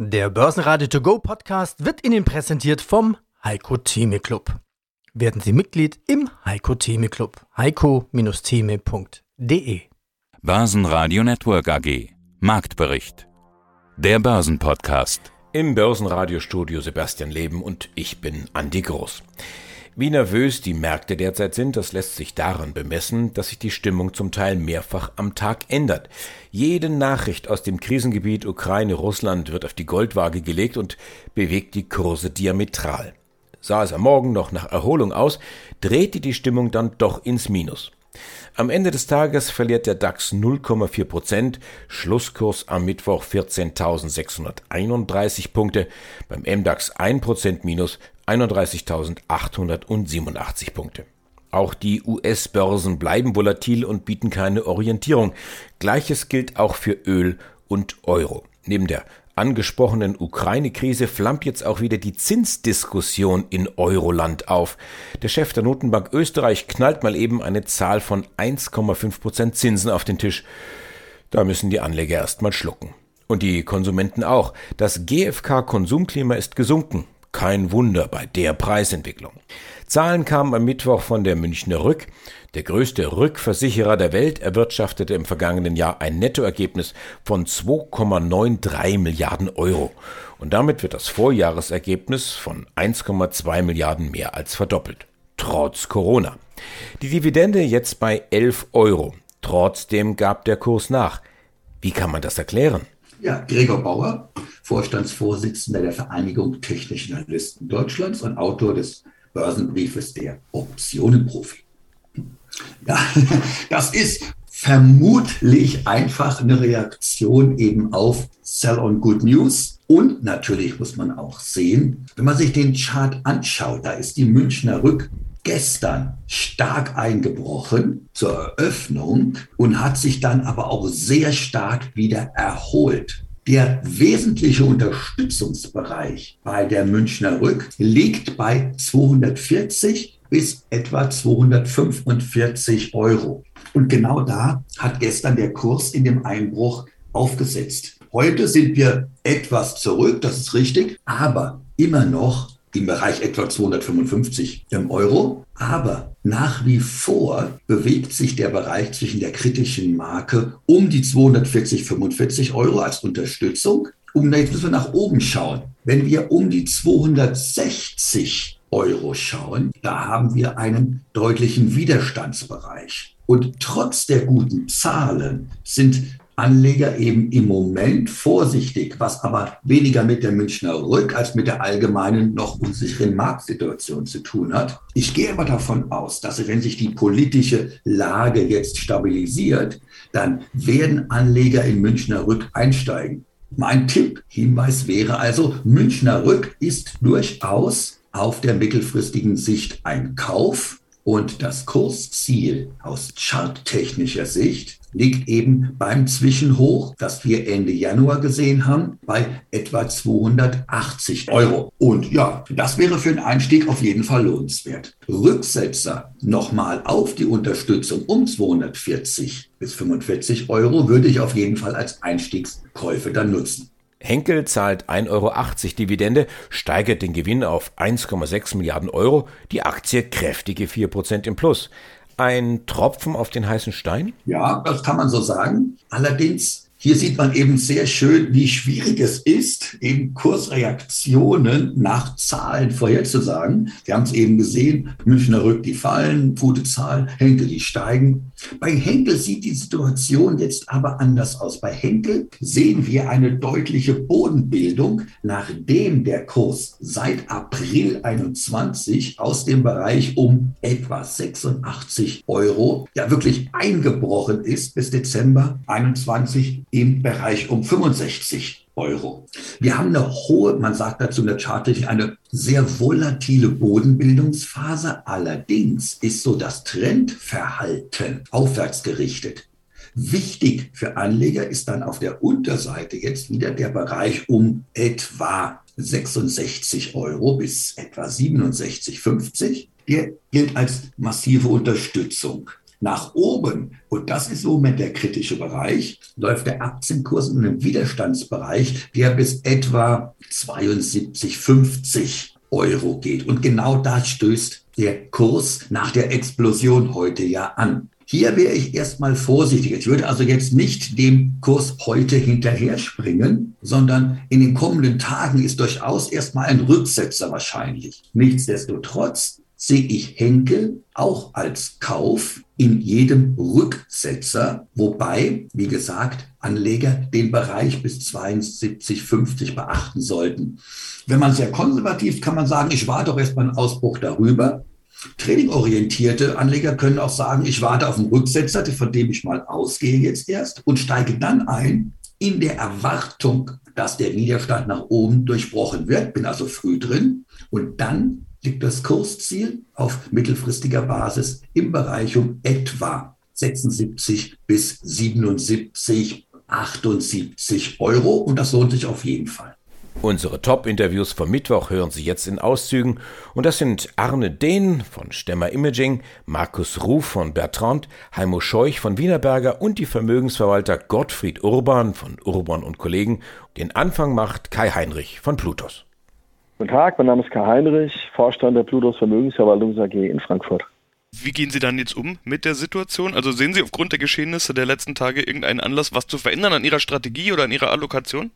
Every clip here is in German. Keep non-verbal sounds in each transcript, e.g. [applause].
Der Börsenradio To Go Podcast wird Ihnen präsentiert vom Heiko Theme Club. Werden Sie Mitglied im Heiko Theme Club. heiko-theme.de Börsenradio Network AG Marktbericht Der Börsenpodcast Im Börsenradiostudio Sebastian Leben und ich bin Andi Groß. Wie nervös die Märkte derzeit sind, das lässt sich daran bemessen, dass sich die Stimmung zum Teil mehrfach am Tag ändert. Jede Nachricht aus dem Krisengebiet Ukraine-Russland wird auf die Goldwaage gelegt und bewegt die Kurse diametral. Sah es am Morgen noch nach Erholung aus, drehte die Stimmung dann doch ins Minus. Am Ende des Tages verliert der DAX 0,4 Prozent, Schlusskurs am Mittwoch 14.631 Punkte, beim MDAX 1 Prozent minus 31.887 Punkte. Auch die US-Börsen bleiben volatil und bieten keine Orientierung. Gleiches gilt auch für Öl und Euro. Neben der angesprochenen Ukraine-Krise flammt jetzt auch wieder die Zinsdiskussion in Euroland auf. Der Chef der Notenbank Österreich knallt mal eben eine Zahl von 1,5 Prozent Zinsen auf den Tisch. Da müssen die Anleger erstmal schlucken. Und die Konsumenten auch. Das GfK-Konsumklima ist gesunken. Kein Wunder bei der Preisentwicklung. Zahlen kamen am Mittwoch von der Münchner Rück. Der größte Rückversicherer der Welt erwirtschaftete im vergangenen Jahr ein Nettoergebnis von 2,93 Milliarden Euro. Und damit wird das Vorjahresergebnis von 1,2 Milliarden mehr als verdoppelt. Trotz Corona. Die Dividende jetzt bei 11 Euro. Trotzdem gab der Kurs nach. Wie kann man das erklären? Ja, Gregor Bauer, Vorstandsvorsitzender der Vereinigung Technischen Analysten Deutschlands und Autor des Börsenbriefes der Optionenprofi. Ja, [laughs] das ist vermutlich einfach eine Reaktion eben auf Sell on Good News. Und natürlich muss man auch sehen, wenn man sich den Chart anschaut, da ist die Münchner Rück gestern stark eingebrochen zur Eröffnung und hat sich dann aber auch sehr stark wieder erholt. Der wesentliche Unterstützungsbereich bei der Münchner Rück liegt bei 240 bis etwa 245 Euro. Und genau da hat gestern der Kurs in dem Einbruch aufgesetzt. Heute sind wir etwas zurück, das ist richtig, aber immer noch im Bereich etwa 255 Euro. Aber nach wie vor bewegt sich der Bereich zwischen der kritischen Marke um die 240, 45 Euro als Unterstützung. Und jetzt müssen wir nach oben schauen. Wenn wir um die 260 Euro schauen, da haben wir einen deutlichen Widerstandsbereich. Und trotz der guten Zahlen sind Anleger eben im Moment vorsichtig, was aber weniger mit der Münchner Rück als mit der allgemeinen noch unsicheren Marktsituation zu tun hat. Ich gehe aber davon aus, dass wenn sich die politische Lage jetzt stabilisiert, dann werden Anleger in Münchner Rück einsteigen. Mein Tipp, Hinweis wäre also, Münchner Rück ist durchaus auf der mittelfristigen Sicht ein Kauf und das Kursziel aus charttechnischer Sicht liegt eben beim Zwischenhoch, das wir Ende Januar gesehen haben, bei etwa 280 Euro. Und ja, das wäre für einen Einstieg auf jeden Fall lohnenswert. Rücksetzer nochmal auf die Unterstützung um 240 bis 45 Euro würde ich auf jeden Fall als Einstiegskäufe dann nutzen. Henkel zahlt 1,80 Euro Dividende, steigert den Gewinn auf 1,6 Milliarden Euro, die Aktie kräftige 4% im Plus ein Tropfen auf den heißen Stein? Ja, das kann man so sagen. Allerdings hier sieht man eben sehr schön, wie schwierig es ist, eben Kursreaktionen nach Zahlen vorherzusagen. Wir haben es eben gesehen, Münchner Rück, die fallen, gute Zahl, Henkel, die steigen. Bei Henkel sieht die Situation jetzt aber anders aus. Bei Henkel sehen wir eine deutliche Bodenbildung, nachdem der Kurs seit April 21 aus dem Bereich um etwa 86 Euro ja wirklich eingebrochen ist bis Dezember 21 im Bereich um 65 Euro. Wir haben eine hohe, man sagt dazu in der Charttechnik, eine sehr volatile Bodenbildungsphase. Allerdings ist so das Trendverhalten aufwärts gerichtet. Wichtig für Anleger ist dann auf der Unterseite jetzt wieder der Bereich um etwa 66 Euro bis etwa 67,50. Der gilt als massive Unterstützung. Nach oben, und das ist so mit der kritische Bereich, läuft der Aktienkurs in einem Widerstandsbereich, der bis etwa 72,50 Euro geht. Und genau da stößt der Kurs nach der Explosion heute ja an. Hier wäre ich erstmal vorsichtig. Ich würde also jetzt nicht dem Kurs heute hinterher springen, sondern in den kommenden Tagen ist durchaus erstmal ein Rücksetzer wahrscheinlich. Nichtsdestotrotz sehe ich Henkel auch als Kauf in jedem Rücksetzer, wobei, wie gesagt, Anleger den Bereich bis 72,50 beachten sollten. Wenn man sehr konservativ kann man sagen, ich warte doch erstmal einen Ausbruch darüber. Trading-orientierte Anleger können auch sagen, ich warte auf einen Rücksetzer, von dem ich mal ausgehe jetzt erst und steige dann ein in der Erwartung, dass der Widerstand nach oben durchbrochen wird, bin also früh drin und dann liegt das Kursziel auf mittelfristiger Basis im Bereich um etwa 76 bis 77, 78 Euro und das lohnt sich auf jeden Fall. Unsere Top-Interviews vom Mittwoch hören Sie jetzt in Auszügen und das sind Arne Dehn von Stemmer Imaging, Markus Ruf von Bertrand, Heimo Scheuch von Wienerberger und die Vermögensverwalter Gottfried Urban von Urban und Kollegen. Den Anfang macht Kai Heinrich von Plutos. Guten Tag, mein Name ist Karl Heinrich, Vorstand der Plutos Vermögensverwaltung AG in Frankfurt. Wie gehen Sie dann jetzt um mit der Situation? Also sehen Sie aufgrund der Geschehnisse der letzten Tage irgendeinen Anlass, was zu verändern an Ihrer Strategie oder an Ihrer Allokation?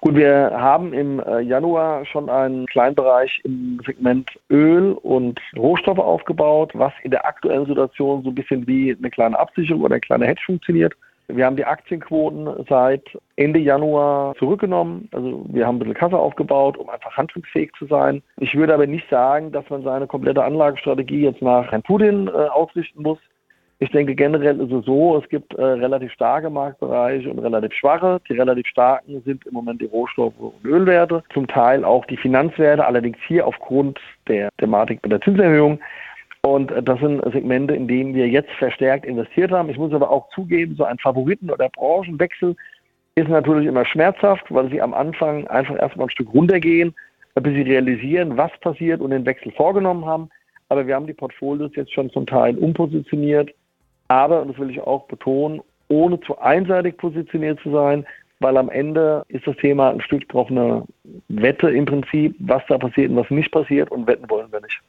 Gut, wir haben im äh, Januar schon einen kleinen Bereich im Segment Öl und Rohstoffe aufgebaut, was in der aktuellen Situation so ein bisschen wie eine kleine Absicherung oder ein kleiner Hedge funktioniert. Wir haben die Aktienquoten seit Ende Januar zurückgenommen. Also wir haben ein bisschen Kasse aufgebaut, um einfach handlungsfähig zu sein. Ich würde aber nicht sagen, dass man seine komplette Anlagestrategie jetzt nach Herrn Putin äh, ausrichten muss. Ich denke generell ist es so, es gibt äh, relativ starke Marktbereiche und relativ schwache. Die relativ starken sind im Moment die Rohstoffe und Ölwerte, zum Teil auch die Finanzwerte, allerdings hier aufgrund der Thematik mit der Zinserhöhung und das sind Segmente, in denen wir jetzt verstärkt investiert haben. Ich muss aber auch zugeben, so ein Favoriten- oder Branchenwechsel ist natürlich immer schmerzhaft, weil sie am Anfang einfach erstmal ein Stück runtergehen, bis sie realisieren, was passiert und den Wechsel vorgenommen haben. Aber wir haben die Portfolios jetzt schon zum Teil umpositioniert. Aber, und das will ich auch betonen, ohne zu einseitig positioniert zu sein, weil am Ende ist das Thema ein Stück drauf eine Wette im Prinzip, was da passiert und was nicht passiert und wetten wollen wir nicht.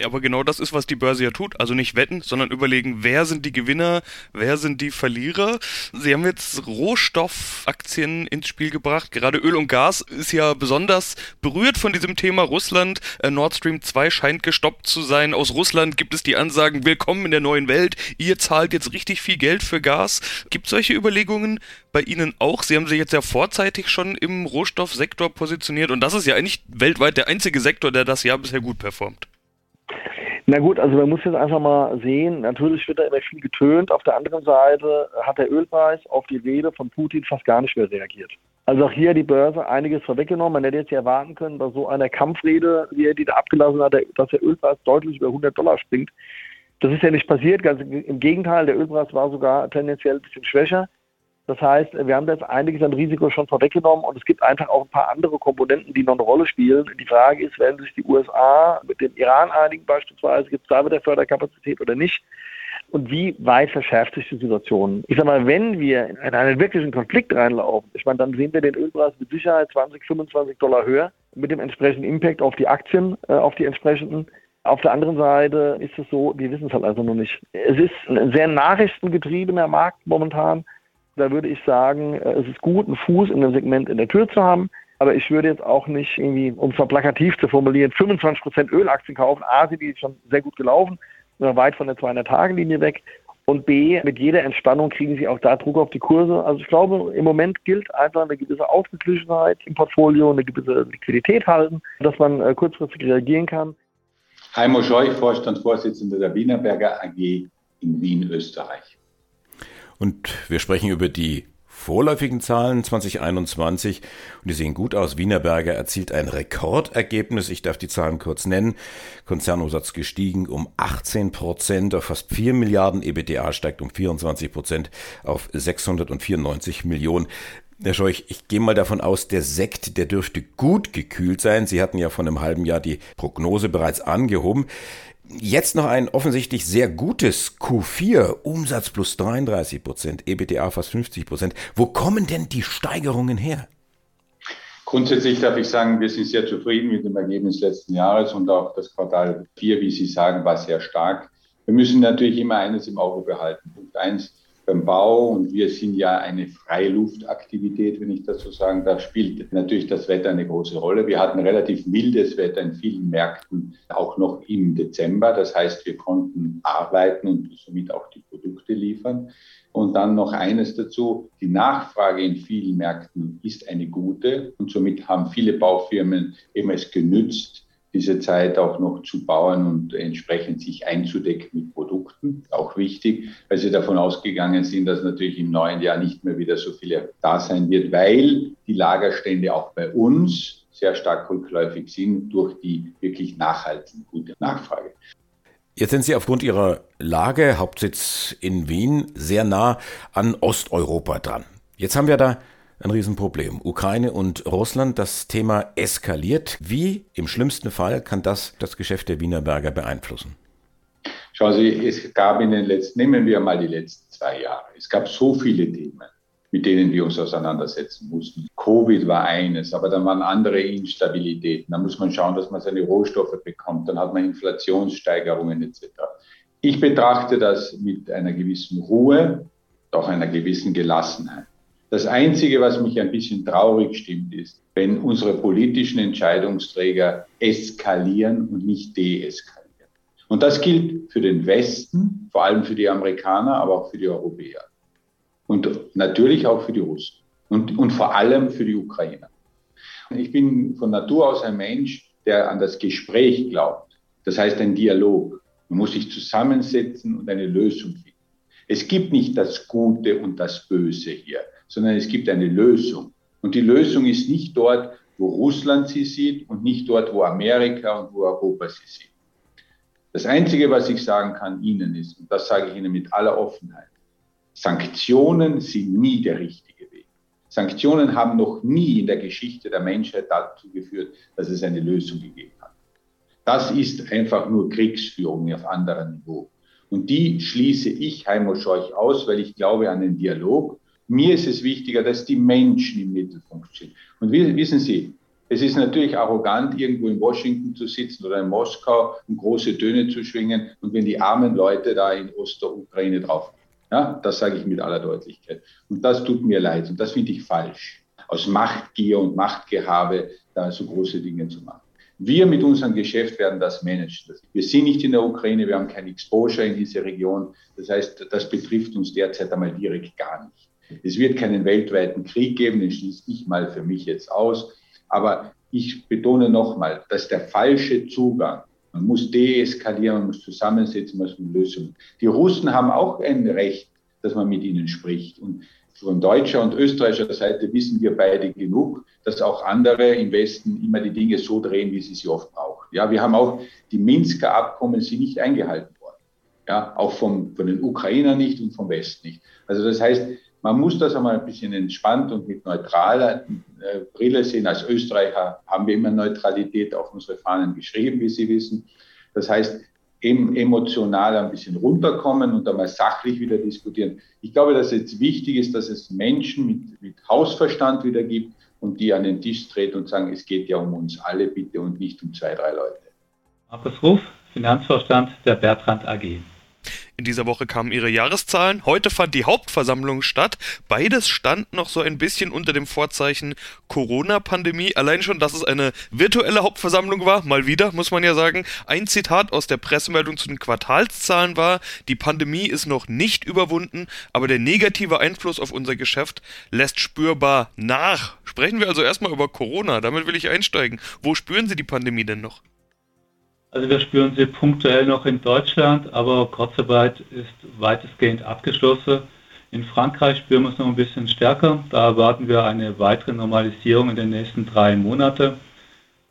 Ja, aber genau das ist, was die Börse ja tut. Also nicht wetten, sondern überlegen, wer sind die Gewinner, wer sind die Verlierer. Sie haben jetzt Rohstoffaktien ins Spiel gebracht. Gerade Öl und Gas ist ja besonders berührt von diesem Thema Russland. Äh, Nord Stream 2 scheint gestoppt zu sein. Aus Russland gibt es die Ansagen, willkommen in der neuen Welt. Ihr zahlt jetzt richtig viel Geld für Gas. Gibt solche Überlegungen bei Ihnen auch? Sie haben sich jetzt ja vorzeitig schon im Rohstoffsektor positioniert und das ist ja eigentlich weltweit der einzige Sektor, der das Jahr bisher gut performt. Na gut, also man muss jetzt einfach mal sehen, natürlich wird da immer viel getönt. Auf der anderen Seite hat der Ölpreis auf die Rede von Putin fast gar nicht mehr reagiert. Also auch hier die Börse einiges vorweggenommen. Man hätte jetzt ja erwarten können, bei so einer Kampfrede, wie er die da abgelassen hat, dass der Ölpreis deutlich über 100 Dollar springt. Das ist ja nicht passiert. Ganz im Gegenteil, der Ölpreis war sogar tendenziell ein bisschen schwächer. Das heißt, wir haben da jetzt einiges an Risiko schon vorweggenommen und es gibt einfach auch ein paar andere Komponenten, die noch eine Rolle spielen. Die Frage ist, werden sich die USA mit dem Iran einigen beispielsweise, gibt es da wieder Förderkapazität oder nicht? Und wie weit verschärft sich die Situation? Ich sage mal, wenn wir in einen wirklichen Konflikt reinlaufen, ich meine, dann sehen wir den Ölpreis mit Sicherheit 20, 25 Dollar höher mit dem entsprechenden Impact auf die Aktien, äh, auf die entsprechenden. Auf der anderen Seite ist es so, wir wissen es halt also noch nicht. Es ist ein sehr nachrichtengetriebener Markt momentan. Da würde ich sagen, äh, es ist gut, einen Fuß in dem Segment in der Tür zu haben. Aber ich würde jetzt auch nicht irgendwie, um es mal plakativ zu formulieren, 25% Ölaktien kaufen. A, sind die schon sehr gut gelaufen, weit von der 200-Tage-Linie weg. Und B, mit jeder Entspannung kriegen sie auch da Druck auf die Kurse. Also ich glaube, im Moment gilt einfach eine gewisse Ausgeglichenheit im Portfolio, eine gewisse Liquidität halten, dass man äh, kurzfristig reagieren kann. Heimo Scheuch, Vorstandsvorsitzender der Wienerberger AG in Wien, Österreich. Und wir sprechen über die vorläufigen Zahlen 2021 und die sehen gut aus. Wienerberger erzielt ein Rekordergebnis. Ich darf die Zahlen kurz nennen. Konzernumsatz gestiegen um 18 Prozent auf fast 4 Milliarden. EBTA steigt um 24 Prozent auf 694 Millionen. Herr Scheuch, ich gehe mal davon aus, der Sekt, der dürfte gut gekühlt sein. Sie hatten ja vor einem halben Jahr die Prognose bereits angehoben. Jetzt noch ein offensichtlich sehr gutes Q4, Umsatz plus 33 Prozent, EBTA fast 50 Prozent. Wo kommen denn die Steigerungen her? Grundsätzlich darf ich sagen, wir sind sehr zufrieden mit dem Ergebnis letzten Jahres und auch das Quartal 4, wie Sie sagen, war sehr stark. Wir müssen natürlich immer eines im Auge behalten. Punkt eins, beim Bau und wir sind ja eine Freiluftaktivität, wenn ich das so sagen darf, spielt natürlich das Wetter eine große Rolle. Wir hatten relativ mildes Wetter in vielen Märkten, auch noch im Dezember. Das heißt, wir konnten arbeiten und somit auch die Produkte liefern. Und dann noch eines dazu, die Nachfrage in vielen Märkten ist eine gute und somit haben viele Baufirmen eben es genützt, diese Zeit auch noch zu bauen und entsprechend sich einzudecken mit Produkten. Auch wichtig, weil sie davon ausgegangen sind, dass natürlich im neuen Jahr nicht mehr wieder so viele da sein wird, weil die Lagerstände auch bei uns sehr stark rückläufig sind durch die wirklich nachhaltige gute Nachfrage. Jetzt sind Sie aufgrund Ihrer Lage, Hauptsitz in Wien, sehr nah an Osteuropa dran. Jetzt haben wir da ein Riesenproblem. Ukraine und Russland, das Thema eskaliert. Wie im schlimmsten Fall kann das das Geschäft der Wienerberger beeinflussen? Schauen Sie, es gab in den letzten, nehmen wir mal die letzten zwei Jahre, es gab so viele Themen, mit denen wir uns auseinandersetzen mussten. Covid war eines, aber dann waren andere Instabilitäten. Da muss man schauen, dass man seine Rohstoffe bekommt. Dann hat man Inflationssteigerungen etc. Ich betrachte das mit einer gewissen Ruhe, auch einer gewissen Gelassenheit. Das Einzige, was mich ein bisschen traurig stimmt, ist, wenn unsere politischen Entscheidungsträger eskalieren und nicht deeskalieren. Und das gilt für den Westen, vor allem für die Amerikaner, aber auch für die Europäer. Und natürlich auch für die Russen. Und, und vor allem für die Ukrainer. Ich bin von Natur aus ein Mensch, der an das Gespräch glaubt. Das heißt ein Dialog. Man muss sich zusammensetzen und eine Lösung finden. Es gibt nicht das Gute und das Böse hier sondern es gibt eine Lösung. Und die Lösung ist nicht dort, wo Russland sie sieht und nicht dort, wo Amerika und wo Europa sie sieht. Das Einzige, was ich sagen kann Ihnen ist, und das sage ich Ihnen mit aller Offenheit, Sanktionen sind nie der richtige Weg. Sanktionen haben noch nie in der Geschichte der Menschheit dazu geführt, dass es eine Lösung gegeben hat. Das ist einfach nur Kriegsführung auf anderem Niveau. Und die schließe ich, Heimo Scheuch, aus, weil ich glaube an den Dialog mir ist es wichtiger, dass die Menschen im Mittelpunkt sind. Und wissen Sie, es ist natürlich arrogant, irgendwo in Washington zu sitzen oder in Moskau und große Töne zu schwingen und wenn die armen Leute da in Ostukraine draufgehen. Ja, das sage ich mit aller Deutlichkeit. Und das tut mir leid und das finde ich falsch. Aus Machtgier und Machtgehabe da so große Dinge zu machen. Wir mit unserem Geschäft werden das managen. Wir sind nicht in der Ukraine, wir haben kein Exposure in diese Region. Das heißt, das betrifft uns derzeit einmal direkt gar nicht. Es wird keinen weltweiten Krieg geben, den schließe ich mal für mich jetzt aus. Aber ich betone nochmal, dass der falsche Zugang. Man muss deeskalieren, man muss zusammensetzen, man muss Lösungen. Die Russen haben auch ein Recht, dass man mit ihnen spricht. Und von deutscher und österreichischer Seite wissen wir beide genug, dass auch andere im Westen immer die Dinge so drehen, wie sie sie oft brauchen. Ja, wir haben auch die Minsker Abkommen sie nicht eingehalten worden. Ja, auch vom, von den Ukrainern nicht und vom Westen nicht. Also das heißt, man muss das einmal ein bisschen entspannt und mit neutraler äh, Brille sehen. Als Österreicher haben wir immer Neutralität auf unsere Fahnen geschrieben, wie Sie wissen. Das heißt, eben emotional ein bisschen runterkommen und einmal sachlich wieder diskutieren. Ich glaube, dass jetzt wichtig ist, dass es Menschen mit, mit Hausverstand wieder gibt und die an den Tisch treten und sagen, es geht ja um uns alle bitte und nicht um zwei, drei Leute. Markus Ruf, Finanzvorstand der Bertrand AG. In dieser Woche kamen ihre Jahreszahlen. Heute fand die Hauptversammlung statt. Beides stand noch so ein bisschen unter dem Vorzeichen Corona-Pandemie. Allein schon, dass es eine virtuelle Hauptversammlung war, mal wieder, muss man ja sagen. Ein Zitat aus der Pressemeldung zu den Quartalszahlen war, die Pandemie ist noch nicht überwunden, aber der negative Einfluss auf unser Geschäft lässt spürbar nach. Sprechen wir also erstmal über Corona. Damit will ich einsteigen. Wo spüren Sie die Pandemie denn noch? Also wir spüren sie punktuell noch in Deutschland, aber Kurzarbeit ist weitestgehend abgeschlossen. In Frankreich spüren wir es noch ein bisschen stärker. Da erwarten wir eine weitere Normalisierung in den nächsten drei Monaten.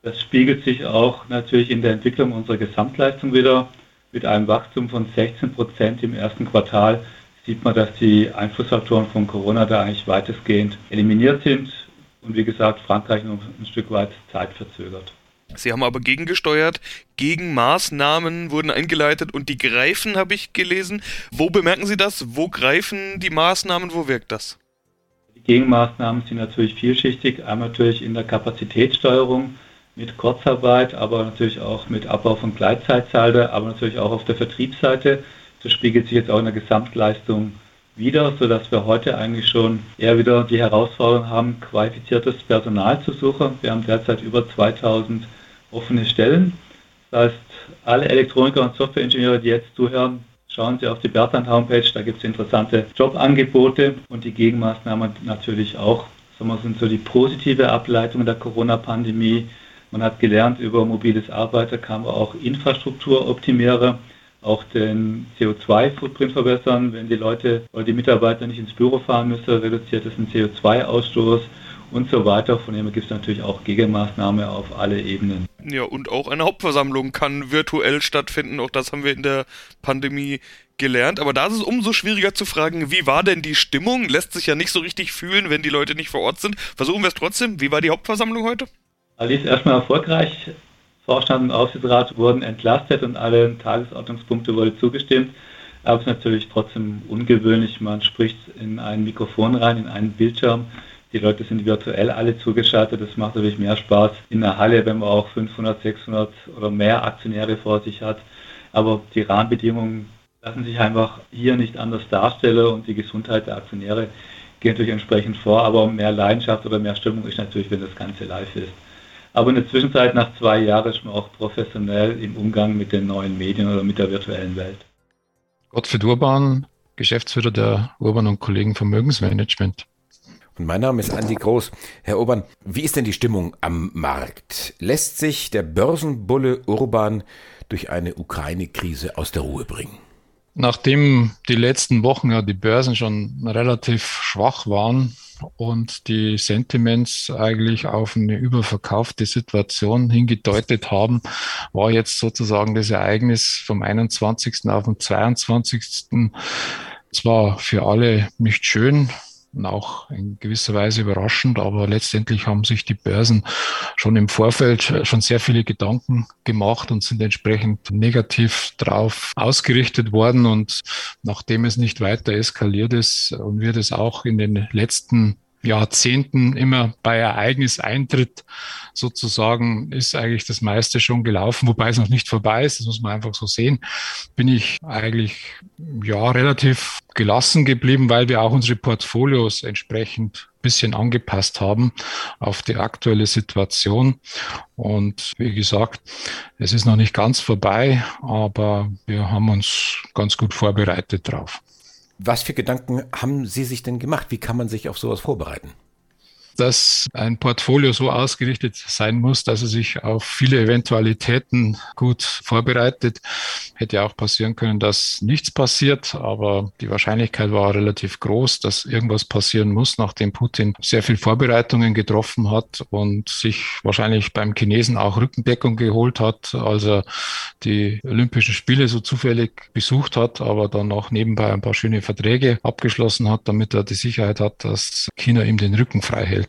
Das spiegelt sich auch natürlich in der Entwicklung unserer Gesamtleistung wieder. Mit einem Wachstum von 16 Prozent im ersten Quartal sieht man, dass die Einflussfaktoren von Corona da eigentlich weitestgehend eliminiert sind und wie gesagt Frankreich noch ein Stück weit zeitverzögert. Sie haben aber gegengesteuert, Gegenmaßnahmen wurden eingeleitet und die greifen, habe ich gelesen. Wo bemerken Sie das? Wo greifen die Maßnahmen? Wo wirkt das? Die Gegenmaßnahmen sind natürlich vielschichtig. Einmal natürlich in der Kapazitätssteuerung mit Kurzarbeit, aber natürlich auch mit Abbau von Gleitzeitsaldo, aber natürlich auch auf der Vertriebsseite. Das spiegelt sich jetzt auch in der Gesamtleistung wieder, sodass wir heute eigentlich schon eher wieder die Herausforderung haben, qualifiziertes Personal zu suchen. Wir haben derzeit über 2000 offene Stellen. Das heißt, alle Elektroniker und Softwareingenieure, die jetzt zuhören, schauen Sie auf die Bertrand Homepage, da gibt es interessante Jobangebote und die Gegenmaßnahmen natürlich auch. Wir, sind so die positive Ableitung der Corona-Pandemie. Man hat gelernt, über mobiles Arbeiten kann man auch Infrastruktur optimieren, auch den CO2-Footprint verbessern. Wenn die Leute oder die Mitarbeiter nicht ins Büro fahren müssen, reduziert es den CO2-Ausstoß und so weiter. Von dem her gibt es natürlich auch Gegenmaßnahmen auf alle Ebenen. Ja, und auch eine Hauptversammlung kann virtuell stattfinden. Auch das haben wir in der Pandemie gelernt. Aber da ist es umso schwieriger zu fragen, wie war denn die Stimmung? Lässt sich ja nicht so richtig fühlen, wenn die Leute nicht vor Ort sind. Versuchen wir es trotzdem. Wie war die Hauptversammlung heute? Ali ist erstmal erfolgreich. Vorstand und Aufsichtsrat wurden entlastet und alle Tagesordnungspunkte wurde zugestimmt. Aber es ist natürlich trotzdem ungewöhnlich. Man spricht in ein Mikrofon rein, in einen Bildschirm. Die Leute sind virtuell alle zugeschaltet. Das macht natürlich mehr Spaß in der Halle, wenn man auch 500, 600 oder mehr Aktionäre vor sich hat. Aber die Rahmenbedingungen lassen sich einfach hier nicht anders darstellen und die Gesundheit der Aktionäre geht natürlich entsprechend vor. Aber mehr Leidenschaft oder mehr Stimmung ist natürlich, wenn das Ganze live ist. Aber in der Zwischenzeit, nach zwei Jahren, ist man auch professionell im Umgang mit den neuen Medien oder mit der virtuellen Welt. Gottfried Urban, Geschäftsführer der Urban und Kollegen Vermögensmanagement. Mein Name ist Andi Groß. Herr Urban, wie ist denn die Stimmung am Markt? Lässt sich der Börsenbulle Urban durch eine Ukraine-Krise aus der Ruhe bringen? Nachdem die letzten Wochen ja die Börsen schon relativ schwach waren und die Sentiments eigentlich auf eine überverkaufte Situation hingedeutet haben, war jetzt sozusagen das Ereignis vom 21. auf den 22. zwar für alle nicht schön, und auch in gewisser Weise überraschend, aber letztendlich haben sich die Börsen schon im Vorfeld schon sehr viele Gedanken gemacht und sind entsprechend negativ drauf ausgerichtet worden. Und nachdem es nicht weiter eskaliert ist und wir das auch in den letzten Jahrzehnten immer bei Ereigniseintritt sozusagen ist eigentlich das meiste schon gelaufen, wobei es noch nicht vorbei ist, das muss man einfach so sehen, bin ich eigentlich ja relativ gelassen geblieben, weil wir auch unsere Portfolios entsprechend bisschen angepasst haben auf die aktuelle Situation. Und wie gesagt, es ist noch nicht ganz vorbei, aber wir haben uns ganz gut vorbereitet drauf. Was für Gedanken haben Sie sich denn gemacht? Wie kann man sich auf sowas vorbereiten? Dass ein Portfolio so ausgerichtet sein muss, dass er sich auf viele Eventualitäten gut vorbereitet. Hätte auch passieren können, dass nichts passiert, aber die Wahrscheinlichkeit war relativ groß, dass irgendwas passieren muss, nachdem Putin sehr viel Vorbereitungen getroffen hat und sich wahrscheinlich beim Chinesen auch Rückendeckung geholt hat, als er die Olympischen Spiele so zufällig besucht hat, aber dann auch nebenbei ein paar schöne Verträge abgeschlossen hat, damit er die Sicherheit hat, dass China ihm den Rücken frei hält.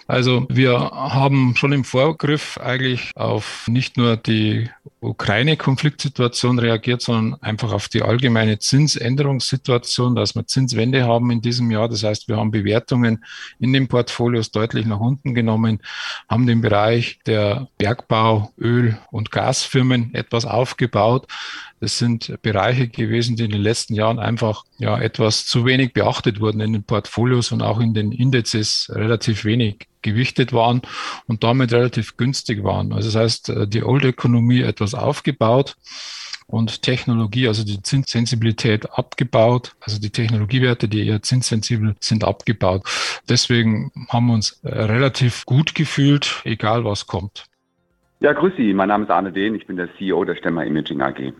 Also wir haben schon im Vorgriff eigentlich auf nicht nur die Ukraine-Konfliktsituation reagiert, sondern einfach auf die allgemeine Zinsänderungssituation, dass wir Zinswende haben in diesem Jahr. Das heißt, wir haben Bewertungen in den Portfolios deutlich nach unten genommen, haben den Bereich der Bergbau, Öl- und Gasfirmen etwas aufgebaut. Das sind Bereiche gewesen, die in den letzten Jahren einfach ja etwas zu wenig beachtet wurden in den Portfolios und auch in den Indizes relativ wenig gewichtet waren und damit relativ günstig waren. Also das heißt, äh, die Old Economy etwas aufgebaut und Technologie, also die Zinssensibilität abgebaut, also die Technologiewerte, die eher zinssensibel sind, abgebaut. Deswegen haben wir uns äh, relativ gut gefühlt, egal was kommt. Ja, grüß Sie, mein Name ist Arne Dehn, ich bin der CEO der Stemmer Imaging AG.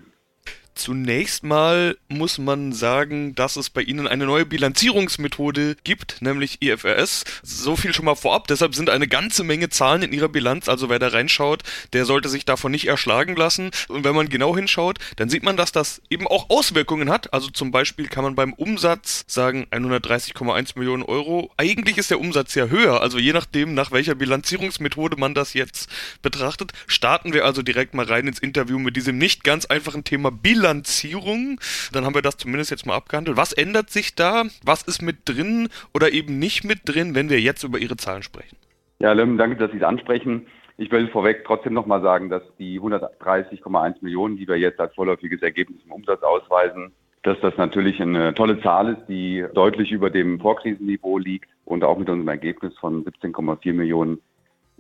Zunächst mal muss man sagen, dass es bei Ihnen eine neue Bilanzierungsmethode gibt, nämlich IFRS. So viel schon mal vorab. Deshalb sind eine ganze Menge Zahlen in Ihrer Bilanz. Also wer da reinschaut, der sollte sich davon nicht erschlagen lassen. Und wenn man genau hinschaut, dann sieht man, dass das eben auch Auswirkungen hat. Also zum Beispiel kann man beim Umsatz sagen 130,1 Millionen Euro. Eigentlich ist der Umsatz ja höher. Also je nachdem, nach welcher Bilanzierungsmethode man das jetzt betrachtet, starten wir also direkt mal rein ins Interview mit diesem nicht ganz einfachen Thema Bilanzierung. Dann haben wir das zumindest jetzt mal abgehandelt. Was ändert sich da? Was ist mit drin oder eben nicht mit drin, wenn wir jetzt über Ihre Zahlen sprechen? Ja, Lim, danke, dass Sie es ansprechen. Ich will vorweg trotzdem nochmal sagen, dass die 130,1 Millionen, die wir jetzt als vorläufiges Ergebnis im Umsatz ausweisen, dass das natürlich eine tolle Zahl ist, die deutlich über dem Vorkrisenniveau liegt und auch mit unserem Ergebnis von 17,4 Millionen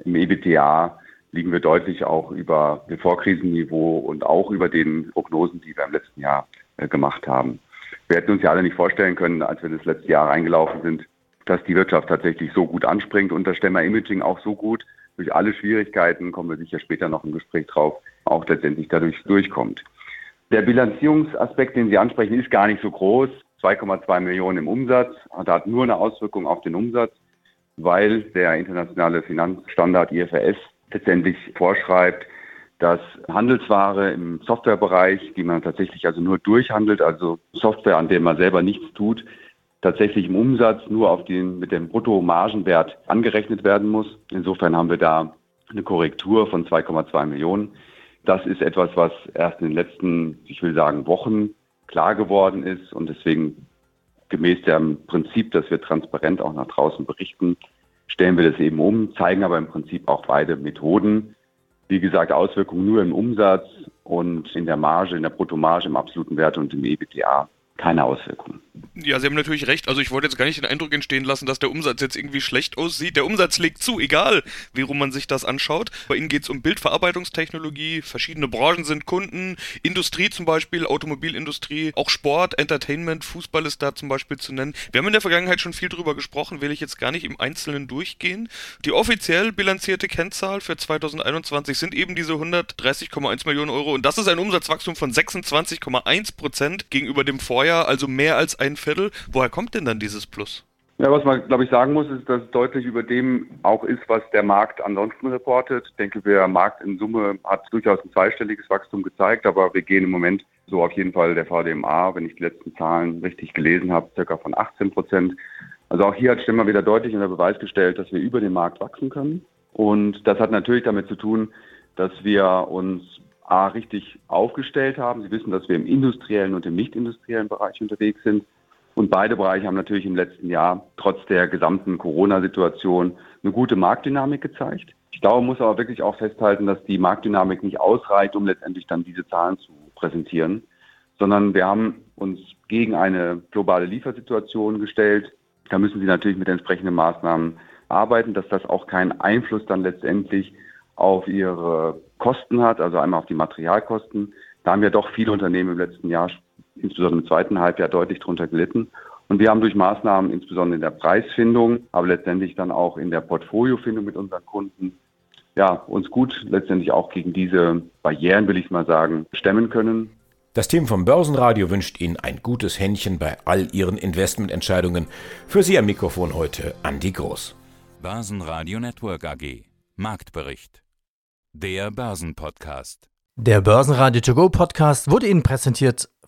im EBTA liegen wir deutlich auch über dem Vorkrisenniveau und auch über den Prognosen, die wir im letzten Jahr äh, gemacht haben. Wir hätten uns ja alle nicht vorstellen können, als wir das letzte Jahr reingelaufen sind, dass die Wirtschaft tatsächlich so gut anspringt und das Stemmer Imaging auch so gut durch alle Schwierigkeiten, kommen wir sicher später noch im Gespräch drauf, auch letztendlich dadurch durchkommt. Der Bilanzierungsaspekt, den Sie ansprechen, ist gar nicht so groß. 2,2 Millionen im Umsatz. Und hat nur eine Auswirkung auf den Umsatz, weil der internationale Finanzstandard IFRS letztendlich vorschreibt, dass Handelsware im Softwarebereich, die man tatsächlich also nur durchhandelt, also Software, an der man selber nichts tut, tatsächlich im Umsatz nur auf den, mit dem Bruttomargenwert angerechnet werden muss. Insofern haben wir da eine Korrektur von 2,2 Millionen. Das ist etwas, was erst in den letzten, ich will sagen, Wochen klar geworden ist und deswegen gemäß dem Prinzip, dass wir transparent auch nach draußen berichten, stellen wir das eben um, zeigen aber im Prinzip auch beide Methoden. Wie gesagt, Auswirkungen nur im Umsatz und in der Marge, in der Bruttomarge, im absoluten Wert und im EBTA keine Auswirkungen. Ja, Sie haben natürlich recht. Also ich wollte jetzt gar nicht den Eindruck entstehen lassen, dass der Umsatz jetzt irgendwie schlecht aussieht. Der Umsatz legt zu, egal wie rum man sich das anschaut. Bei Ihnen geht es um Bildverarbeitungstechnologie, verschiedene Branchen sind Kunden, Industrie zum Beispiel, Automobilindustrie, auch Sport, Entertainment, Fußball ist da zum Beispiel zu nennen. Wir haben in der Vergangenheit schon viel drüber gesprochen, will ich jetzt gar nicht im Einzelnen durchgehen. Die offiziell bilanzierte Kennzahl für 2021 sind eben diese 130,1 Millionen Euro und das ist ein Umsatzwachstum von 26,1 Prozent gegenüber dem Vorjahr, also mehr als ein Viertel. Woher kommt denn dann dieses Plus? Ja, was man, glaube ich, sagen muss, ist, dass es deutlich über dem auch ist, was der Markt ansonsten reportet. Ich denke, der Markt in Summe hat durchaus ein zweistelliges Wachstum gezeigt, aber wir gehen im Moment so auf jeden Fall der VDMA, wenn ich die letzten Zahlen richtig gelesen habe, circa von 18 Prozent. Also auch hier hat Stemmer wieder deutlich unter Beweis gestellt, dass wir über den Markt wachsen können. Und das hat natürlich damit zu tun, dass wir uns A, richtig aufgestellt haben. Sie wissen, dass wir im industriellen und im nicht-industriellen Bereich unterwegs sind. Und beide Bereiche haben natürlich im letzten Jahr trotz der gesamten Corona-Situation eine gute Marktdynamik gezeigt. Ich glaube, man muss aber wirklich auch festhalten, dass die Marktdynamik nicht ausreicht, um letztendlich dann diese Zahlen zu präsentieren, sondern wir haben uns gegen eine globale Liefersituation gestellt. Da müssen Sie natürlich mit entsprechenden Maßnahmen arbeiten, dass das auch keinen Einfluss dann letztendlich auf ihre Kosten hat, also einmal auf die Materialkosten. Da haben ja doch viele Unternehmen im letzten Jahr insbesondere im zweiten Halbjahr deutlich darunter gelitten. Und wir haben durch Maßnahmen, insbesondere in der Preisfindung, aber letztendlich dann auch in der Portfoliofindung mit unseren Kunden, ja, uns gut letztendlich auch gegen diese Barrieren, will ich mal sagen, stemmen können. Das Team vom Börsenradio wünscht Ihnen ein gutes Händchen bei all Ihren Investmententscheidungen. Für Sie am Mikrofon heute Andi Groß. Börsenradio Network AG. Marktbericht. Der Börsenpodcast. Der Börsenradio To Go Podcast wurde Ihnen präsentiert